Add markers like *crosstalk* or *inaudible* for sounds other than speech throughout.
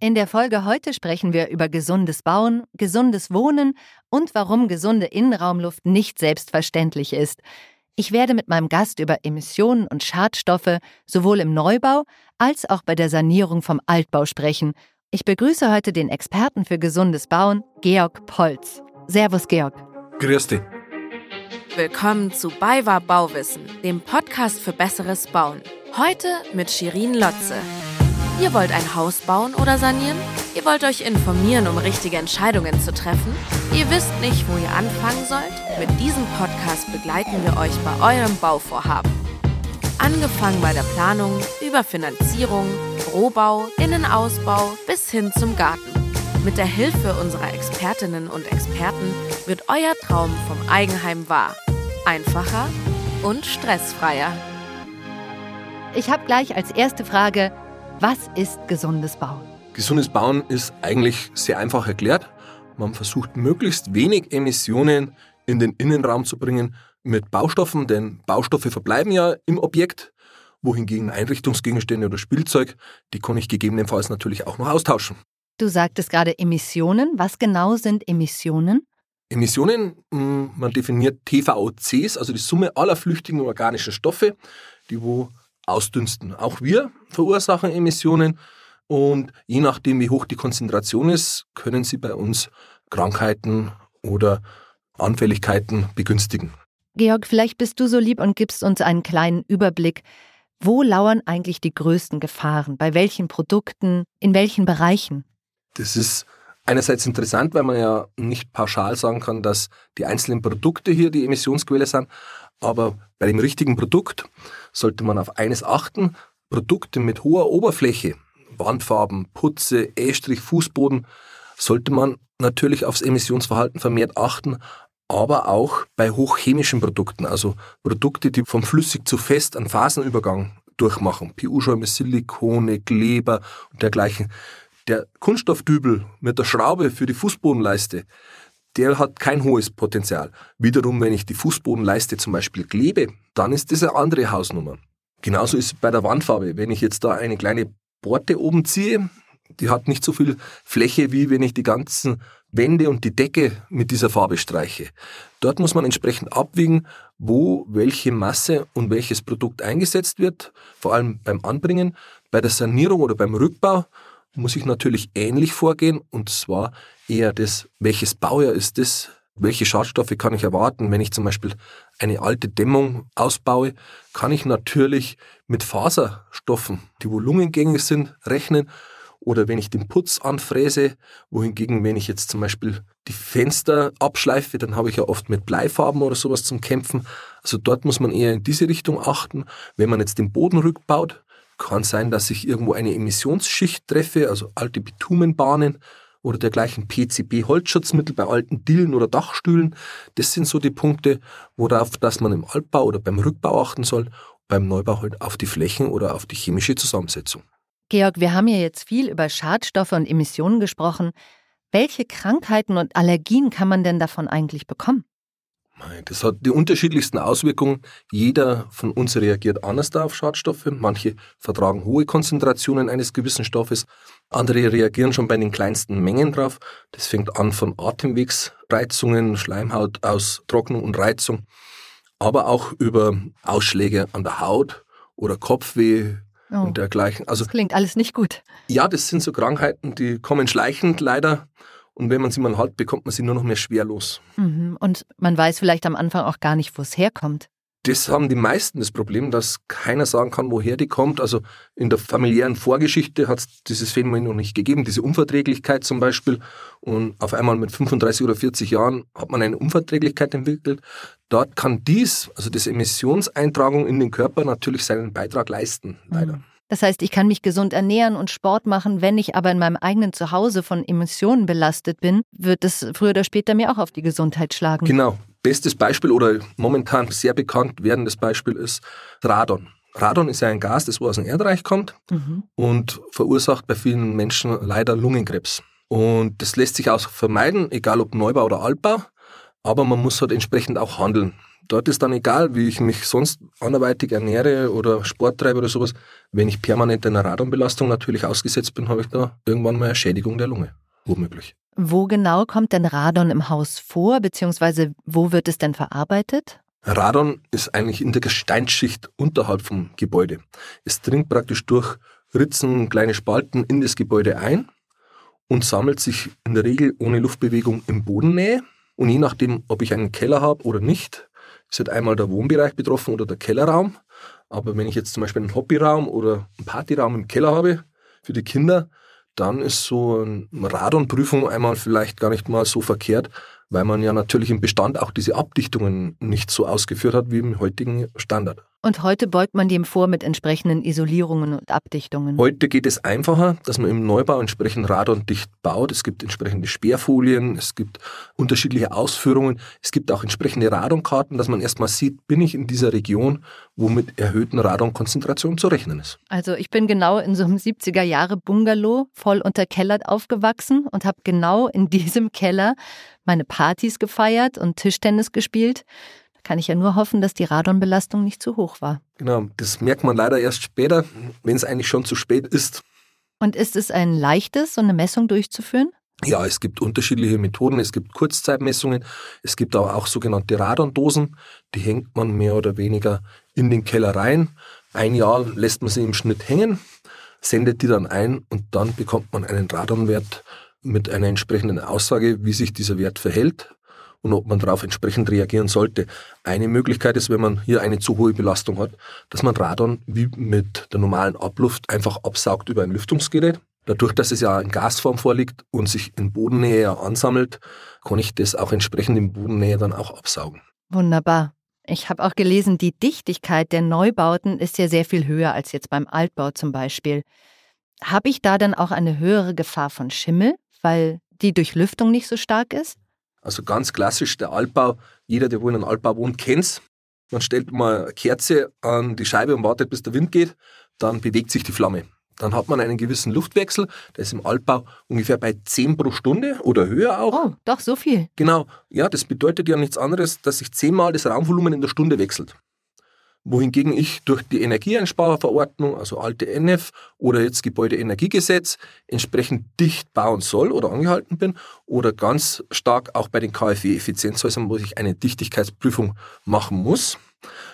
In der Folge heute sprechen wir über gesundes Bauen, gesundes Wohnen und warum gesunde Innenraumluft nicht selbstverständlich ist. Ich werde mit meinem Gast über Emissionen und Schadstoffe sowohl im Neubau als auch bei der Sanierung vom Altbau sprechen. Ich begrüße heute den Experten für gesundes Bauen, Georg Polz. Servus, Georg. Grüß dich. Willkommen zu BayWa Bauwissen, dem Podcast für besseres Bauen. Heute mit Shirin Lotze. Ihr wollt ein Haus bauen oder sanieren? Ihr wollt euch informieren, um richtige Entscheidungen zu treffen? Ihr wisst nicht, wo ihr anfangen sollt? Mit diesem Podcast begleiten wir euch bei eurem Bauvorhaben. Angefangen bei der Planung, über Finanzierung, Rohbau, Innenausbau bis hin zum Garten. Mit der Hilfe unserer Expertinnen und Experten wird euer Traum vom Eigenheim wahr. Einfacher und stressfreier. Ich habe gleich als erste Frage, was ist gesundes Bauen? Gesundes Bauen ist eigentlich sehr einfach erklärt. Man versucht möglichst wenig Emissionen in den Innenraum zu bringen mit Baustoffen, denn Baustoffe verbleiben ja im Objekt, wohingegen Einrichtungsgegenstände oder Spielzeug, die kann ich gegebenenfalls natürlich auch noch austauschen. Du sagtest gerade Emissionen. Was genau sind Emissionen? Emissionen, hm, man definiert TVOCs, also die Summe aller flüchtigen organischen Stoffe, die wo ausdünsten. Auch wir verursachen Emissionen und je nachdem, wie hoch die Konzentration ist, können sie bei uns Krankheiten oder Anfälligkeiten begünstigen. Georg, vielleicht bist du so lieb und gibst uns einen kleinen Überblick. Wo lauern eigentlich die größten Gefahren? Bei welchen Produkten? In welchen Bereichen? Das ist einerseits interessant, weil man ja nicht pauschal sagen kann, dass die einzelnen Produkte hier die Emissionsquelle sind. Aber bei dem richtigen Produkt sollte man auf eines achten. Produkte mit hoher Oberfläche, Wandfarben, Putze, Estrich, Fußboden, sollte man natürlich aufs Emissionsverhalten vermehrt achten, aber auch bei hochchemischen Produkten, also Produkte, die vom flüssig zu fest einen Phasenübergang durchmachen. PU-Schäume, Silikone, Kleber und dergleichen. Der Kunststoffdübel mit der Schraube für die Fußbodenleiste, der hat kein hohes Potenzial. Wiederum, wenn ich die Fußbodenleiste zum Beispiel klebe, dann ist das eine andere Hausnummer. Genauso ist es bei der Wandfarbe. Wenn ich jetzt da eine kleine Borte oben ziehe, die hat nicht so viel Fläche, wie wenn ich die ganzen Wände und die Decke mit dieser Farbe streiche. Dort muss man entsprechend abwiegen, wo welche Masse und welches Produkt eingesetzt wird, vor allem beim Anbringen. Bei der Sanierung oder beim Rückbau muss ich natürlich ähnlich vorgehen und zwar eher das, welches Baujahr ist das, welche Schadstoffe kann ich erwarten. Wenn ich zum Beispiel eine alte Dämmung ausbaue, kann ich natürlich mit Faserstoffen, die volumengängig sind, rechnen. Oder wenn ich den Putz anfräse, wohingegen, wenn ich jetzt zum Beispiel die Fenster abschleife, dann habe ich ja oft mit Bleifarben oder sowas zum Kämpfen. Also dort muss man eher in diese Richtung achten. Wenn man jetzt den Boden rückbaut, kann sein, dass ich irgendwo eine Emissionsschicht treffe, also alte Bitumenbahnen oder dergleichen PCB-Holzschutzmittel bei alten Dillen oder Dachstühlen. Das sind so die Punkte, worauf dass man im Altbau oder beim Rückbau achten soll, beim Neubau halt auf die Flächen oder auf die chemische Zusammensetzung. Georg, wir haben ja jetzt viel über Schadstoffe und Emissionen gesprochen. Welche Krankheiten und Allergien kann man denn davon eigentlich bekommen? Das hat die unterschiedlichsten Auswirkungen. Jeder von uns reagiert anders auf Schadstoffe. Manche vertragen hohe Konzentrationen eines gewissen Stoffes. Andere reagieren schon bei den kleinsten Mengen drauf. Das fängt an von Atemwegsreizungen, Schleimhautaustrocknung und Reizung, aber auch über Ausschläge an der Haut oder Kopfweh, Oh, und dergleichen. Also, das klingt alles nicht gut. Ja, das sind so Krankheiten, die kommen schleichend leider. Und wenn man sie mal hat, bekommt man sie nur noch mehr schwerlos. Mhm. Und man weiß vielleicht am Anfang auch gar nicht, wo es herkommt. Das haben die meisten das Problem, dass keiner sagen kann, woher die kommt. Also in der familiären Vorgeschichte hat es dieses Phänomen noch nicht gegeben, diese Unverträglichkeit zum Beispiel. Und auf einmal mit 35 oder 40 Jahren hat man eine Unverträglichkeit entwickelt. Dort kann dies, also das Emissionseintragung in den Körper, natürlich seinen Beitrag leisten, leider. Mhm. Das heißt, ich kann mich gesund ernähren und Sport machen, wenn ich aber in meinem eigenen Zuhause von Emissionen belastet bin, wird es früher oder später mir auch auf die Gesundheit schlagen. Genau. Bestes Beispiel oder momentan sehr bekannt werdendes Beispiel ist Radon. Radon ist ja ein Gas, das aus dem Erdreich kommt mhm. und verursacht bei vielen Menschen leider Lungenkrebs. Und das lässt sich auch vermeiden, egal ob Neubau oder Altbau, aber man muss halt entsprechend auch handeln. Dort ist dann egal, wie ich mich sonst anderweitig ernähre oder Sport treibe oder sowas. Wenn ich permanent einer Radonbelastung natürlich ausgesetzt bin, habe ich da irgendwann mal eine Schädigung der Lunge. Womöglich. Wo genau kommt denn Radon im Haus vor, beziehungsweise wo wird es denn verarbeitet? Radon ist eigentlich in der Gesteinsschicht unterhalb vom Gebäude. Es dringt praktisch durch Ritzen, kleine Spalten in das Gebäude ein und sammelt sich in der Regel ohne Luftbewegung in Bodennähe. Und je nachdem, ob ich einen Keller habe oder nicht, ist halt einmal der Wohnbereich betroffen oder der Kellerraum. Aber wenn ich jetzt zum Beispiel einen Hobbyraum oder einen Partyraum im Keller habe für die Kinder, dann ist so eine Radonprüfung einmal vielleicht gar nicht mal so verkehrt, weil man ja natürlich im Bestand auch diese Abdichtungen nicht so ausgeführt hat wie im heutigen Standard. Und heute beugt man dem vor mit entsprechenden Isolierungen und Abdichtungen. Heute geht es einfacher, dass man im Neubau entsprechend radondicht baut. Es gibt entsprechende Sperrfolien, es gibt unterschiedliche Ausführungen, es gibt auch entsprechende Radonkarten, dass man erstmal sieht, bin ich in dieser Region, wo mit erhöhten Radonkonzentrationen zu rechnen ist. Also ich bin genau in so einem 70er Jahre Bungalow voll unterkellert aufgewachsen und habe genau in *laughs* diesem Keller meine Partys gefeiert und Tischtennis gespielt kann ich ja nur hoffen, dass die Radonbelastung nicht zu hoch war. Genau, das merkt man leider erst später, wenn es eigentlich schon zu spät ist. Und ist es ein leichtes, so eine Messung durchzuführen? Ja, es gibt unterschiedliche Methoden. Es gibt Kurzzeitmessungen. Es gibt aber auch sogenannte Radondosen. Die hängt man mehr oder weniger in den Keller rein. Ein Jahr lässt man sie im Schnitt hängen, sendet die dann ein und dann bekommt man einen Radonwert mit einer entsprechenden Aussage, wie sich dieser Wert verhält und ob man darauf entsprechend reagieren sollte. Eine Möglichkeit ist, wenn man hier eine zu hohe Belastung hat, dass man Radon wie mit der normalen Abluft einfach absaugt über ein Lüftungsgerät. Dadurch, dass es ja in Gasform vorliegt und sich in Bodennähe ansammelt, kann ich das auch entsprechend in Bodennähe dann auch absaugen. Wunderbar. Ich habe auch gelesen, die Dichtigkeit der Neubauten ist ja sehr viel höher als jetzt beim Altbau zum Beispiel. Habe ich da dann auch eine höhere Gefahr von Schimmel, weil die Durchlüftung nicht so stark ist? Also ganz klassisch der Altbau. Jeder, der wohl in einem Altbau wohnt, kennt es. Man stellt mal eine Kerze an die Scheibe und wartet, bis der Wind geht. Dann bewegt sich die Flamme. Dann hat man einen gewissen Luftwechsel. Der ist im Altbau ungefähr bei 10 pro Stunde oder höher auch. Oh, doch, so viel. Genau. Ja, das bedeutet ja nichts anderes, dass sich zehnmal das Raumvolumen in der Stunde wechselt wohingegen ich durch die Energieeinsparverordnung, also alte NF oder jetzt Gebäudeenergiegesetz, entsprechend dicht bauen soll oder angehalten bin oder ganz stark auch bei den KfW-Effizienzhäusern, wo ich eine Dichtigkeitsprüfung machen muss.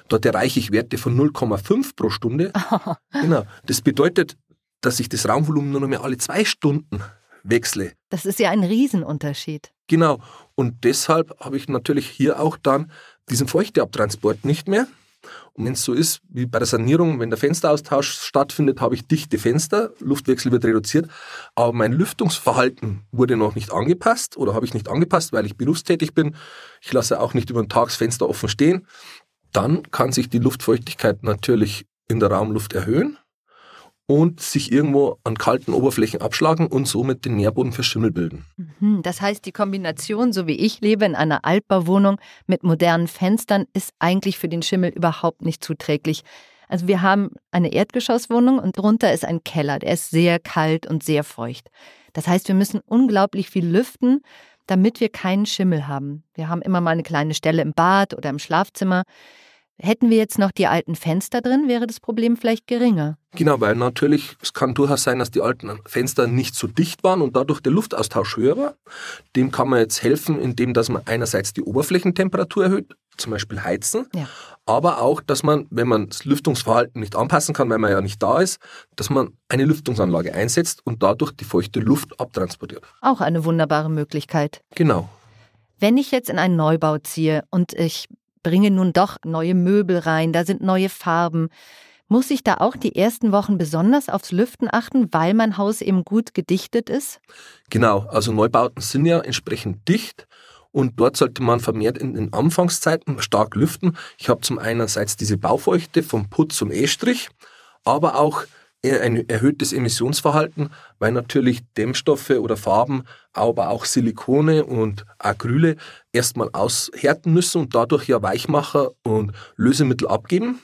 Dort erreiche ich Werte von 0,5 pro Stunde. *laughs* genau. Das bedeutet, dass ich das Raumvolumen nur noch mehr alle zwei Stunden wechsle. Das ist ja ein Riesenunterschied. Genau. Und deshalb habe ich natürlich hier auch dann diesen Feuchteabtransport nicht mehr. Und wenn es so ist, wie bei der Sanierung, wenn der Fensteraustausch stattfindet, habe ich dichte Fenster, Luftwechsel wird reduziert, aber mein Lüftungsverhalten wurde noch nicht angepasst oder habe ich nicht angepasst, weil ich berufstätig bin. Ich lasse auch nicht über den Tag das Fenster offen stehen. Dann kann sich die Luftfeuchtigkeit natürlich in der Raumluft erhöhen und sich irgendwo an kalten Oberflächen abschlagen und somit den Nährboden für Schimmel bilden. Mhm, das heißt, die Kombination, so wie ich lebe, in einer Altbauwohnung mit modernen Fenstern, ist eigentlich für den Schimmel überhaupt nicht zuträglich. Also wir haben eine Erdgeschosswohnung und drunter ist ein Keller, der ist sehr kalt und sehr feucht. Das heißt, wir müssen unglaublich viel lüften, damit wir keinen Schimmel haben. Wir haben immer mal eine kleine Stelle im Bad oder im Schlafzimmer. Hätten wir jetzt noch die alten Fenster drin, wäre das Problem vielleicht geringer. Genau, weil natürlich, es kann durchaus sein, dass die alten Fenster nicht so dicht waren und dadurch der Luftaustausch höher war. Dem kann man jetzt helfen, indem dass man einerseits die Oberflächentemperatur erhöht, zum Beispiel heizen, ja. aber auch, dass man, wenn man das Lüftungsverhalten nicht anpassen kann, weil man ja nicht da ist, dass man eine Lüftungsanlage einsetzt und dadurch die feuchte Luft abtransportiert. Auch eine wunderbare Möglichkeit. Genau. Wenn ich jetzt in einen Neubau ziehe und ich bringe nun doch neue Möbel rein, da sind neue Farben. Muss ich da auch die ersten Wochen besonders aufs Lüften achten, weil mein Haus eben gut gedichtet ist? Genau, also Neubauten sind ja entsprechend dicht und dort sollte man vermehrt in den Anfangszeiten stark lüften. Ich habe zum einerseits diese Baufeuchte vom Putz zum E-Strich, aber auch ein erhöhtes Emissionsverhalten, weil natürlich Dämmstoffe oder Farben, aber auch Silikone und Acryle erstmal aushärten müssen und dadurch ja Weichmacher und Lösemittel abgeben.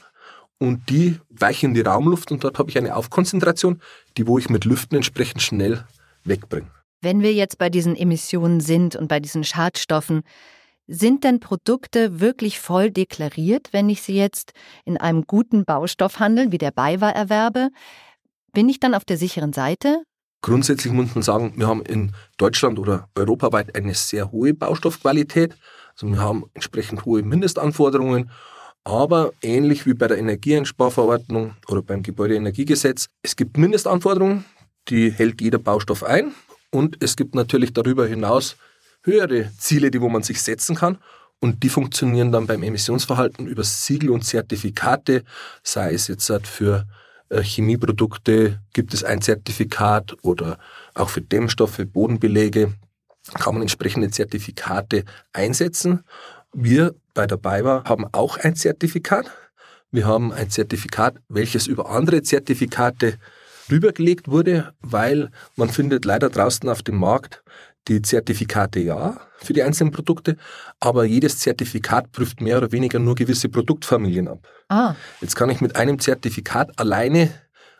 Und die weichen die Raumluft und dort habe ich eine Aufkonzentration, die wo ich mit Lüften entsprechend schnell wegbringe. Wenn wir jetzt bei diesen Emissionen sind und bei diesen Schadstoffen, Sind denn Produkte wirklich voll deklariert, wenn ich sie jetzt in einem guten Baustoffhandel wie der BayWa erwerbe? Bin ich dann auf der sicheren Seite? Grundsätzlich muss man sagen, wir haben in Deutschland oder europaweit eine sehr hohe Baustoffqualität. Also wir haben entsprechend hohe Mindestanforderungen. Aber ähnlich wie bei der Energieeinsparverordnung oder beim Gebäudeenergiegesetz, es gibt Mindestanforderungen, die hält jeder Baustoff ein. Und es gibt natürlich darüber hinaus höhere Ziele, die wo man sich setzen kann. Und die funktionieren dann beim Emissionsverhalten über Siegel und Zertifikate, sei es jetzt für Chemieprodukte gibt es ein Zertifikat oder auch für Dämmstoffe, Bodenbelege kann man entsprechende Zertifikate einsetzen. Wir bei der BayWa haben auch ein Zertifikat. Wir haben ein Zertifikat, welches über andere Zertifikate rübergelegt wurde, weil man findet leider draußen auf dem Markt die Zertifikate ja für die einzelnen Produkte, aber jedes Zertifikat prüft mehr oder weniger nur gewisse Produktfamilien ab. Ah. Jetzt kann ich mit einem Zertifikat alleine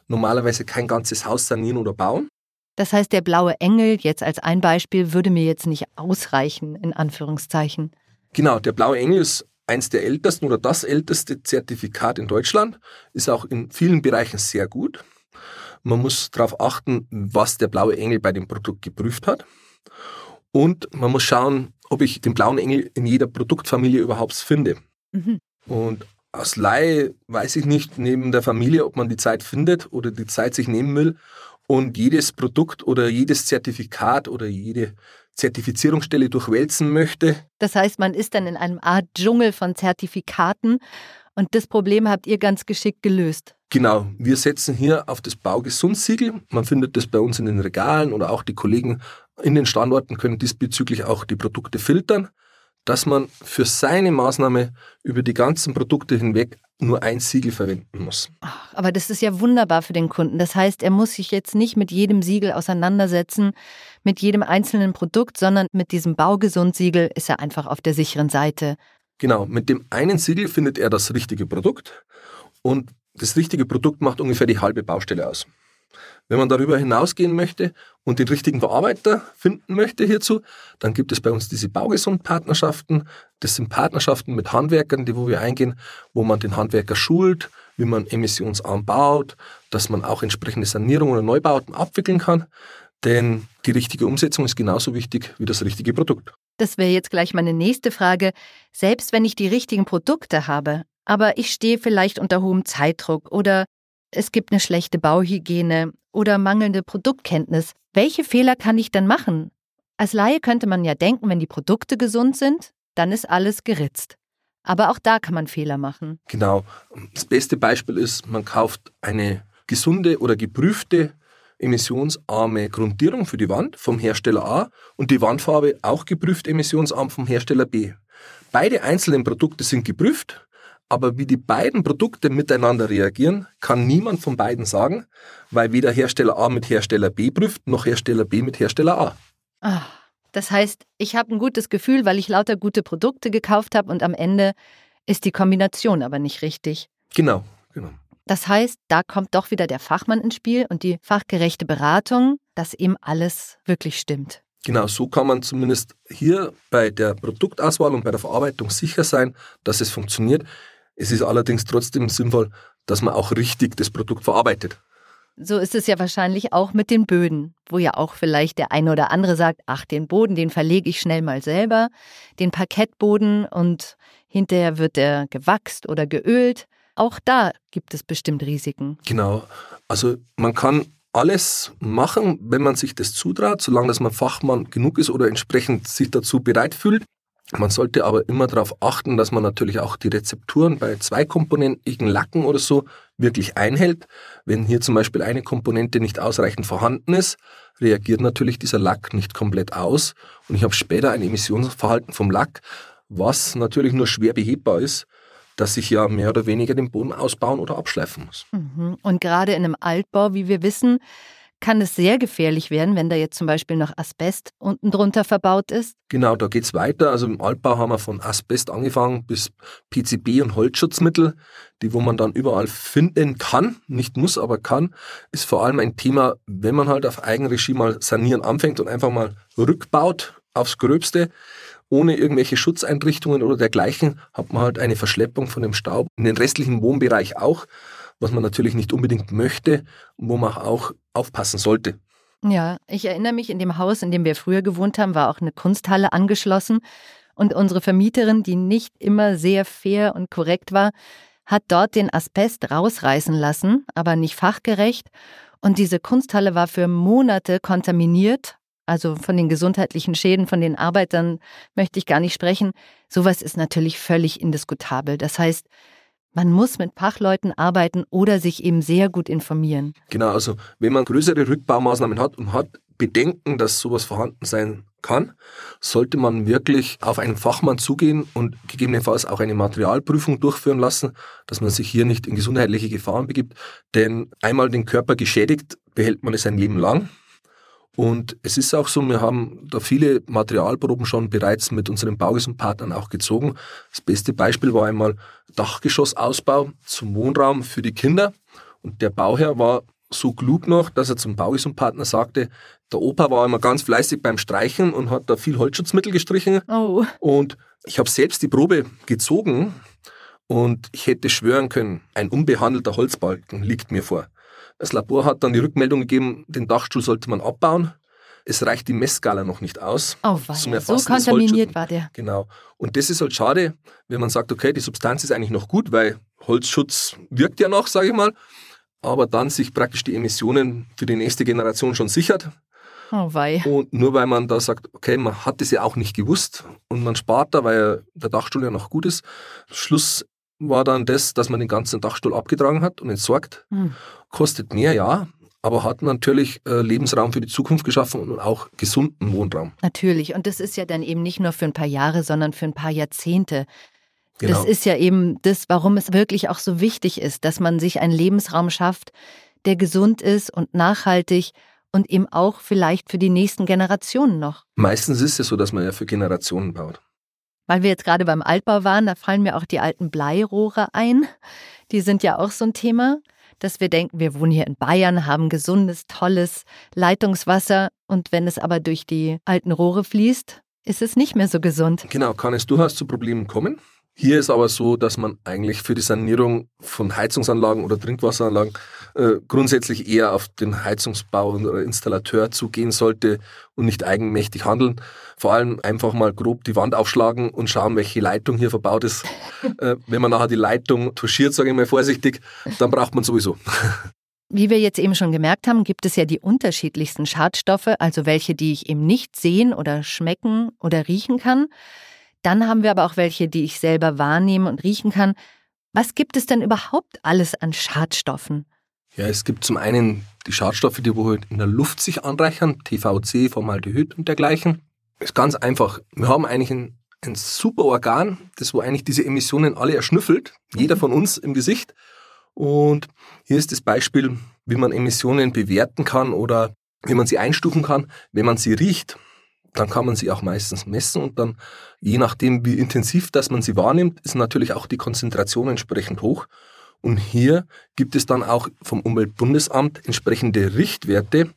normalerweise kein ganzes Haus sanieren oder bauen. Das heißt, der blaue Engel jetzt als ein Beispiel würde mir jetzt nicht ausreichen, in Anführungszeichen. Genau, der blaue Engel ist eins der ältesten oder das älteste Zertifikat in Deutschland, ist auch in vielen Bereichen sehr gut. Man muss darauf achten, was der blaue Engel bei dem Produkt geprüft hat. Und man muss schauen, ob ich den blauen Engel in jeder Produktfamilie überhaupt finde. Mhm. Und aus Laie weiß ich nicht neben der Familie, ob man die Zeit findet oder die Zeit sich nehmen will und jedes Produkt oder jedes Zertifikat oder jede Zertifizierungsstelle durchwälzen möchte. Das heißt, man ist dann in einem Art Dschungel von Zertifikaten und das Problem habt ihr ganz geschickt gelöst. Genau, wir setzen hier auf das Baugesundsiegel. Man findet das bei uns in den Regalen oder auch die Kollegen in den Standorten können diesbezüglich auch die Produkte filtern, dass man für seine Maßnahme über die ganzen Produkte hinweg nur ein Siegel verwenden muss. Ach, aber das ist ja wunderbar für den Kunden. Das heißt, er muss sich jetzt nicht mit jedem Siegel auseinandersetzen, mit jedem einzelnen Produkt, sondern mit diesem Baugesundsiegel ist er einfach auf der sicheren Seite. Genau, mit dem einen Siegel findet er das richtige Produkt und das richtige Produkt macht ungefähr die halbe Baustelle aus. Wenn man darüber hinausgehen möchte und den richtigen Verarbeiter finden möchte hierzu, dann gibt es bei uns diese Baugesund-Partnerschaften. Das sind Partnerschaften mit Handwerkern, die wo wir eingehen, wo man den Handwerker schult, wie man emissionsarm baut, dass man auch entsprechende Sanierungen oder Neubauten abwickeln kann. Denn die richtige Umsetzung ist genauso wichtig wie das richtige Produkt. Das wäre jetzt gleich meine nächste Frage. Selbst wenn ich die richtigen Produkte habe, aber ich stehe vielleicht unter hohem Zeitdruck oder es gibt eine schlechte Bauhygiene oder mangelnde Produktkenntnis. Welche Fehler kann ich dann machen? Als Laie könnte man ja denken, wenn die Produkte gesund sind, dann ist alles geritzt. Aber auch da kann man Fehler machen. Genau. Das beste Beispiel ist, man kauft eine gesunde oder geprüfte emissionsarme Grundierung für die Wand vom Hersteller A und die Wandfarbe auch geprüft emissionsarm vom Hersteller B. Beide einzelnen Produkte sind geprüft aber wie die beiden Produkte miteinander reagieren, kann niemand von beiden sagen, weil weder Hersteller A mit Hersteller B prüft, noch Hersteller B mit Hersteller A. Ach, das heißt, ich habe ein gutes Gefühl, weil ich lauter gute Produkte gekauft habe und am Ende ist die Kombination aber nicht richtig. Genau, genau. Das heißt, da kommt doch wieder der Fachmann ins Spiel und die fachgerechte Beratung, dass eben alles wirklich stimmt. Genau, so kann man zumindest hier bei der Produktauswahl und bei der Verarbeitung sicher sein, dass es funktioniert. Es ist allerdings trotzdem sinnvoll, dass man auch richtig das Produkt verarbeitet. So ist es ja wahrscheinlich auch mit den Böden, wo ja auch vielleicht der eine oder andere sagt, ach, den Boden, den verlege ich schnell mal selber, den Parkettboden und hinterher wird er gewachst oder geölt. Auch da gibt es bestimmt Risiken. Genau. Also man kann alles machen, wenn man sich das zutraut, solange dass man Fachmann genug ist oder entsprechend sich dazu bereit fühlt. Man sollte aber immer darauf achten, dass man natürlich auch die Rezepturen bei zweikomponentigen Lacken oder so wirklich einhält. Wenn hier zum Beispiel eine Komponente nicht ausreichend vorhanden ist, reagiert natürlich dieser Lack nicht komplett aus und ich habe später ein Emissionsverhalten vom Lack, was natürlich nur schwer behebbar ist, dass ich ja mehr oder weniger den Boden ausbauen oder abschleifen muss. Mhm. Und gerade in einem Altbau, wie wir wissen, kann es sehr gefährlich werden, wenn da jetzt zum Beispiel noch Asbest unten drunter verbaut ist? Genau, da geht es weiter. Also im Altbau haben wir von Asbest angefangen bis PCB und Holzschutzmittel, die wo man dann überall finden kann, nicht muss, aber kann, ist vor allem ein Thema, wenn man halt auf Eigenregie mal sanieren anfängt und einfach mal rückbaut aufs Gröbste ohne irgendwelche Schutzeinrichtungen oder dergleichen hat man halt eine Verschleppung von dem Staub. In den restlichen Wohnbereich auch, was man natürlich nicht unbedingt möchte und wo man auch aufpassen sollte. Ja, ich erinnere mich, in dem Haus, in dem wir früher gewohnt haben, war auch eine Kunsthalle angeschlossen. Und unsere Vermieterin, die nicht immer sehr fair und korrekt war, hat dort den Asbest rausreißen lassen, aber nicht fachgerecht. Und diese Kunsthalle war für Monate kontaminiert. Also von den gesundheitlichen Schäden von den Arbeitern möchte ich gar nicht sprechen. Sowas ist natürlich völlig indiskutabel. Das heißt, man muss mit Fachleuten arbeiten oder sich eben sehr gut informieren. Genau, also wenn man größere Rückbaumaßnahmen hat und hat Bedenken, dass sowas vorhanden sein kann, sollte man wirklich auf einen Fachmann zugehen und gegebenenfalls auch eine Materialprüfung durchführen lassen, dass man sich hier nicht in gesundheitliche Gefahren begibt. Denn einmal den Körper geschädigt, behält man es ein Leben lang. Und es ist auch so, wir haben da viele Materialproben schon bereits mit unseren Baugesundpartnern auch gezogen. Das beste Beispiel war einmal Dachgeschossausbau zum Wohnraum für die Kinder. Und der Bauherr war so klug noch, dass er zum Baugesundpartner sagte, der Opa war immer ganz fleißig beim Streichen und hat da viel Holzschutzmittel gestrichen. Oh. Und ich habe selbst die Probe gezogen und ich hätte schwören können, ein unbehandelter Holzbalken liegt mir vor. Das Labor hat dann die Rückmeldung gegeben, den Dachstuhl sollte man abbauen. Es reicht die Messskala noch nicht aus. Oh, zum so kontaminiert war der. Genau. Und das ist halt schade, wenn man sagt, okay, die Substanz ist eigentlich noch gut, weil Holzschutz wirkt ja noch, sage ich mal, aber dann sich praktisch die Emissionen für die nächste Generation schon sichert. Oh wei. Und nur weil man da sagt, okay, man hat es ja auch nicht gewusst und man spart da, weil der Dachstuhl ja noch gut ist. Schluss war dann das, dass man den ganzen Dachstuhl abgetragen hat und entsorgt. Hm. Kostet mehr, ja, aber hat natürlich äh, Lebensraum für die Zukunft geschaffen und auch gesunden Wohnraum. Natürlich. Und das ist ja dann eben nicht nur für ein paar Jahre, sondern für ein paar Jahrzehnte. Genau. Das ist ja eben das, warum es wirklich auch so wichtig ist, dass man sich einen Lebensraum schafft, der gesund ist und nachhaltig und eben auch vielleicht für die nächsten Generationen noch. Meistens ist es so, dass man ja für Generationen baut. Weil wir jetzt gerade beim Altbau waren, da fallen mir auch die alten Bleirohre ein. Die sind ja auch so ein Thema, dass wir denken, wir wohnen hier in Bayern, haben gesundes, tolles Leitungswasser und wenn es aber durch die alten Rohre fließt, ist es nicht mehr so gesund. Genau, kann es durchaus zu Problemen kommen. Hier ist aber so, dass man eigentlich für die Sanierung von Heizungsanlagen oder Trinkwasseranlagen äh, grundsätzlich eher auf den Heizungsbau oder Installateur zugehen sollte und nicht eigenmächtig handeln. Vor allem einfach mal grob die Wand aufschlagen und schauen, welche Leitung hier verbaut ist. *laughs* äh, wenn man nachher die Leitung touchiert, sage ich mal vorsichtig, dann braucht man sowieso. *laughs* Wie wir jetzt eben schon gemerkt haben, gibt es ja die unterschiedlichsten Schadstoffe, also welche, die ich eben nicht sehen oder schmecken oder riechen kann. Dann haben wir aber auch welche, die ich selber wahrnehmen und riechen kann. Was gibt es denn überhaupt alles an Schadstoffen? Ja, es gibt zum einen die Schadstoffe, die wohl in der Luft sich anreichern, TVC, Formaldehyd und dergleichen. Ist ganz einfach. Wir haben eigentlich ein, ein super Organ, das wo eigentlich diese Emissionen alle erschnüffelt, jeder von uns im Gesicht. Und hier ist das Beispiel, wie man Emissionen bewerten kann oder wie man sie einstufen kann, wenn man sie riecht dann kann man sie auch meistens messen und dann, je nachdem, wie intensiv dass man sie wahrnimmt, ist natürlich auch die Konzentration entsprechend hoch. Und hier gibt es dann auch vom Umweltbundesamt entsprechende Richtwerte,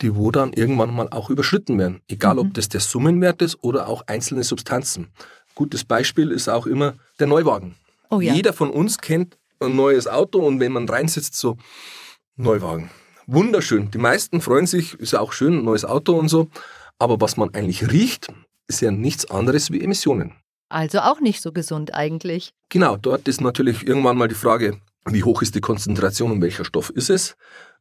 die wo dann irgendwann mal auch überschritten werden. Egal, mhm. ob das der Summenwert ist oder auch einzelne Substanzen. Gutes Beispiel ist auch immer der Neuwagen. Oh ja. Jeder von uns kennt ein neues Auto und wenn man reinsitzt, so Neuwagen. Wunderschön. Die meisten freuen sich, ist ja auch schön, ein neues Auto und so. Aber was man eigentlich riecht, ist ja nichts anderes wie Emissionen. Also auch nicht so gesund eigentlich. Genau, dort ist natürlich irgendwann mal die Frage, wie hoch ist die Konzentration und welcher Stoff ist es?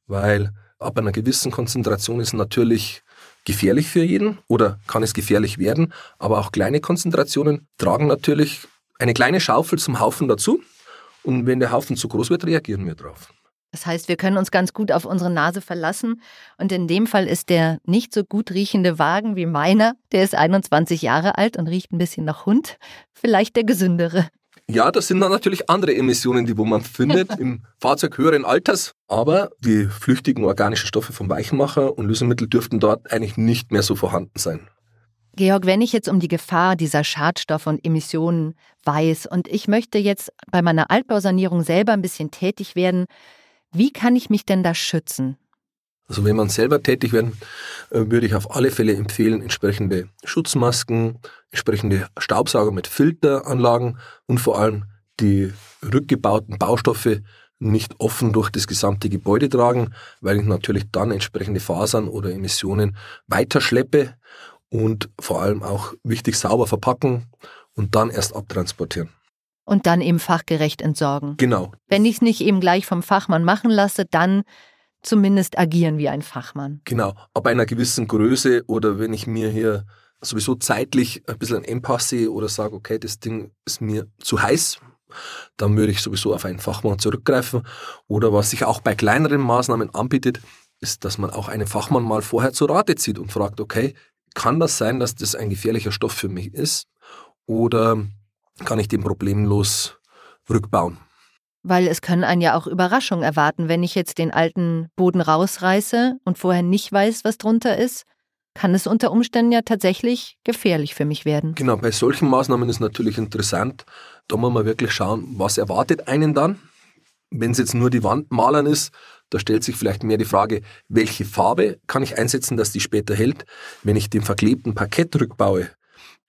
Weil ab einer gewissen Konzentration ist natürlich gefährlich für jeden oder kann es gefährlich werden. Aber auch kleine Konzentrationen tragen natürlich eine kleine Schaufel zum Haufen dazu. Und wenn der Haufen zu groß wird, reagieren wir drauf. Das heißt, wir können uns ganz gut auf unsere Nase verlassen. Und in dem Fall ist der nicht so gut riechende Wagen wie meiner, der ist 21 Jahre alt und riecht ein bisschen nach Hund, vielleicht der gesündere. Ja, das sind dann natürlich andere Emissionen, die wo man findet *laughs* im Fahrzeug höheren Alters. Aber die flüchtigen organischen Stoffe vom Weichenmacher und Lösemittel dürften dort eigentlich nicht mehr so vorhanden sein. Georg, wenn ich jetzt um die Gefahr dieser Schadstoffe und Emissionen weiß und ich möchte jetzt bei meiner Altbausanierung selber ein bisschen tätig werden, wie kann ich mich denn da schützen? Also wenn man selber tätig werden, äh, würde ich auf alle Fälle empfehlen, entsprechende Schutzmasken, entsprechende Staubsauger mit Filteranlagen und vor allem die rückgebauten Baustoffe nicht offen durch das gesamte Gebäude tragen, weil ich natürlich dann entsprechende Fasern oder Emissionen weiterschleppe und vor allem auch wichtig sauber verpacken und dann erst abtransportieren. Und dann eben fachgerecht entsorgen. Genau. Wenn ich es nicht eben gleich vom Fachmann machen lasse, dann zumindest agieren wie ein Fachmann. Genau. Ab einer gewissen Größe oder wenn ich mir hier sowieso zeitlich ein bisschen ein Empasse oder sage, okay, das Ding ist mir zu heiß, dann würde ich sowieso auf einen Fachmann zurückgreifen. Oder was sich auch bei kleineren Maßnahmen anbietet, ist, dass man auch einen Fachmann mal vorher zu Rate zieht und fragt, okay, kann das sein, dass das ein gefährlicher Stoff für mich ist? Oder kann ich den problemlos rückbauen? Weil es können einen ja auch Überraschungen erwarten, wenn ich jetzt den alten Boden rausreiße und vorher nicht weiß, was drunter ist kann es unter Umständen ja tatsächlich gefährlich für mich werden. Genau, bei solchen Maßnahmen ist natürlich interessant, da muss man wirklich schauen, was erwartet einen dann. Wenn es jetzt nur die Wand malern ist, da stellt sich vielleicht mehr die Frage, welche Farbe kann ich einsetzen, dass die später hält. Wenn ich den verklebten Parkett rückbaue,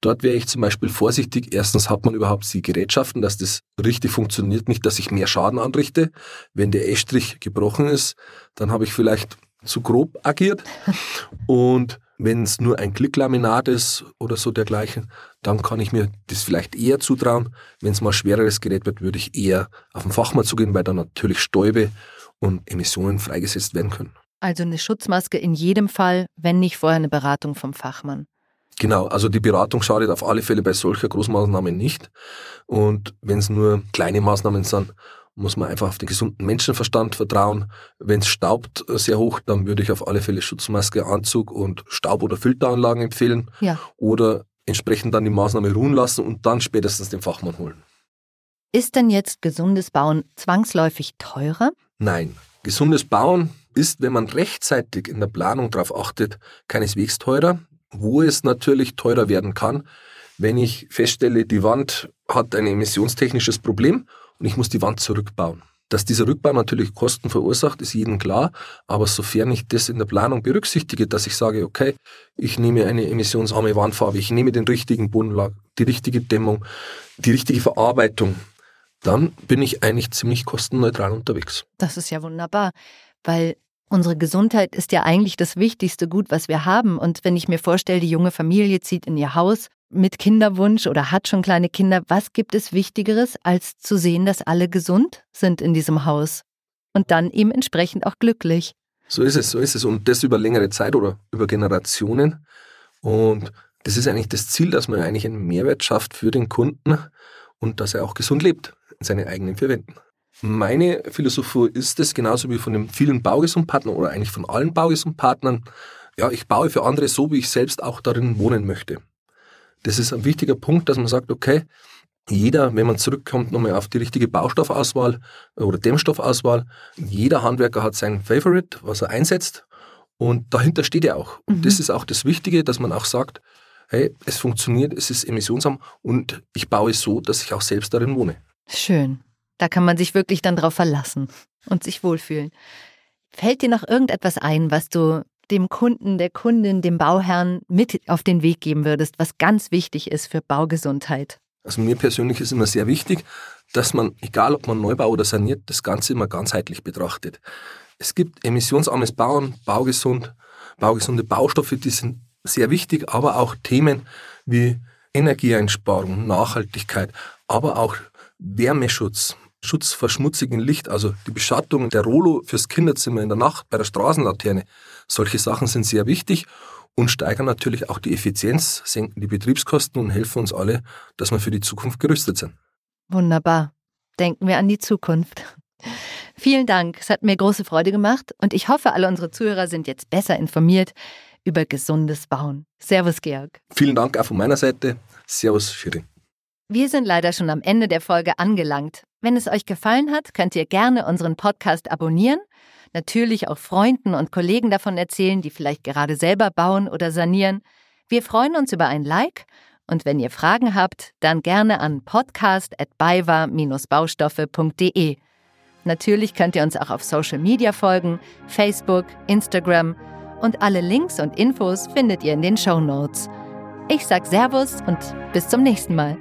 dort wäre ich zum Beispiel vorsichtig. Erstens hat man überhaupt die Gerätschaften, dass das richtig funktioniert, nicht, dass ich mehr Schaden anrichte. Wenn der Estrich gebrochen ist, dann habe ich vielleicht zu grob agiert. *laughs* Und wenn es nur ein Klicklaminat ist oder so dergleichen, dann kann ich mir das vielleicht eher zutrauen. Wenn es mal schwereres Gerät wird, würde ich eher auf den Fachmann zugehen, weil dann natürlich Stäube und Emissionen freigesetzt werden können. Also eine Schutzmaske in jedem Fall, wenn nicht vorher eine Beratung vom Fachmann. Genau, also die Beratung schadet auf alle Fälle bei solcher Großmaßnahmen nicht. Und wenn es nur kleine Maßnahmen sind, muss man einfach auf den gesunden Menschenverstand vertrauen. Wenn es staubt äh, sehr hoch, dann würde ich auf alle Fälle Schutzmaske, Anzug und Staub- oder Filteranlagen empfehlen. Ja. Oder entsprechend dann die Maßnahme ruhen lassen und dann spätestens den Fachmann holen. Ist denn jetzt gesundes Bauen zwangsläufig teurer? Nein. Gesundes Bauen ist, wenn man rechtzeitig in der Planung darauf achtet, keineswegs teurer. Wo es natürlich teurer werden kann, wenn ich feststelle, die Wand hat ein emissionstechnisches Problem und ich muss die Wand zurückbauen. Dass dieser Rückbau natürlich Kosten verursacht, ist jedem klar, aber sofern ich das in der Planung berücksichtige, dass ich sage, okay, ich nehme eine emissionsarme Wandfarbe, ich nehme den richtigen Bodenlag, die richtige Dämmung, die richtige Verarbeitung, dann bin ich eigentlich ziemlich kostenneutral unterwegs. Das ist ja wunderbar, weil unsere Gesundheit ist ja eigentlich das wichtigste Gut, was wir haben. Und wenn ich mir vorstelle, die junge Familie zieht in ihr Haus mit Kinderwunsch oder hat schon kleine Kinder, was gibt es Wichtigeres, als zu sehen, dass alle gesund sind in diesem Haus und dann eben entsprechend auch glücklich? So ist es, so ist es. Und das über längere Zeit oder über Generationen. Und das ist eigentlich das Ziel, dass man eigentlich einen Mehrwert schafft für den Kunden und dass er auch gesund lebt in seinen eigenen vier Wänden. Meine Philosophie ist es, genauso wie von den vielen Baugesundpartnern oder eigentlich von allen Baugesundpartnern, ja, ich baue für andere so, wie ich selbst auch darin wohnen möchte. Das ist ein wichtiger Punkt, dass man sagt, okay, jeder, wenn man zurückkommt nochmal auf die richtige Baustoffauswahl oder Dämmstoffauswahl, jeder Handwerker hat sein Favorite, was er einsetzt und dahinter steht er auch. Und mhm. das ist auch das Wichtige, dass man auch sagt, hey, es funktioniert, es ist emissionsarm und ich baue es so, dass ich auch selbst darin wohne. Schön. Da kann man sich wirklich dann drauf verlassen und sich wohlfühlen. Fällt dir noch irgendetwas ein, was du dem Kunden, der Kundin, dem Bauherrn mit auf den Weg geben würdest, was ganz wichtig ist für Baugesundheit? Also mir persönlich ist immer sehr wichtig, dass man, egal ob man Neubau oder saniert, das Ganze immer ganzheitlich betrachtet. Es gibt emissionsarmes Bauen, baugesund, baugesunde Baustoffe, die sind sehr wichtig, aber auch Themen wie Energieeinsparung, Nachhaltigkeit, aber auch Wärmeschutz, Schutz vor schmutzigem Licht, also die Beschattung der Rolo fürs Kinderzimmer in der Nacht bei der Straßenlaterne. Solche Sachen sind sehr wichtig und steigern natürlich auch die Effizienz, senken die Betriebskosten und helfen uns alle, dass wir für die Zukunft gerüstet sind. Wunderbar. Denken wir an die Zukunft. Vielen Dank. Es hat mir große Freude gemacht und ich hoffe, alle unsere Zuhörer sind jetzt besser informiert über gesundes Bauen. Servus, Georg. Vielen Dank auch von meiner Seite. Servus, Shirin. Wir sind leider schon am Ende der Folge angelangt. Wenn es euch gefallen hat, könnt ihr gerne unseren Podcast abonnieren, natürlich auch Freunden und Kollegen davon erzählen, die vielleicht gerade selber bauen oder sanieren. Wir freuen uns über ein Like und wenn ihr Fragen habt, dann gerne an podcast@baiwa-baustoffe.de. Natürlich könnt ihr uns auch auf Social Media folgen, Facebook, Instagram und alle Links und Infos findet ihr in den Show Notes. Ich sag Servus und bis zum nächsten Mal.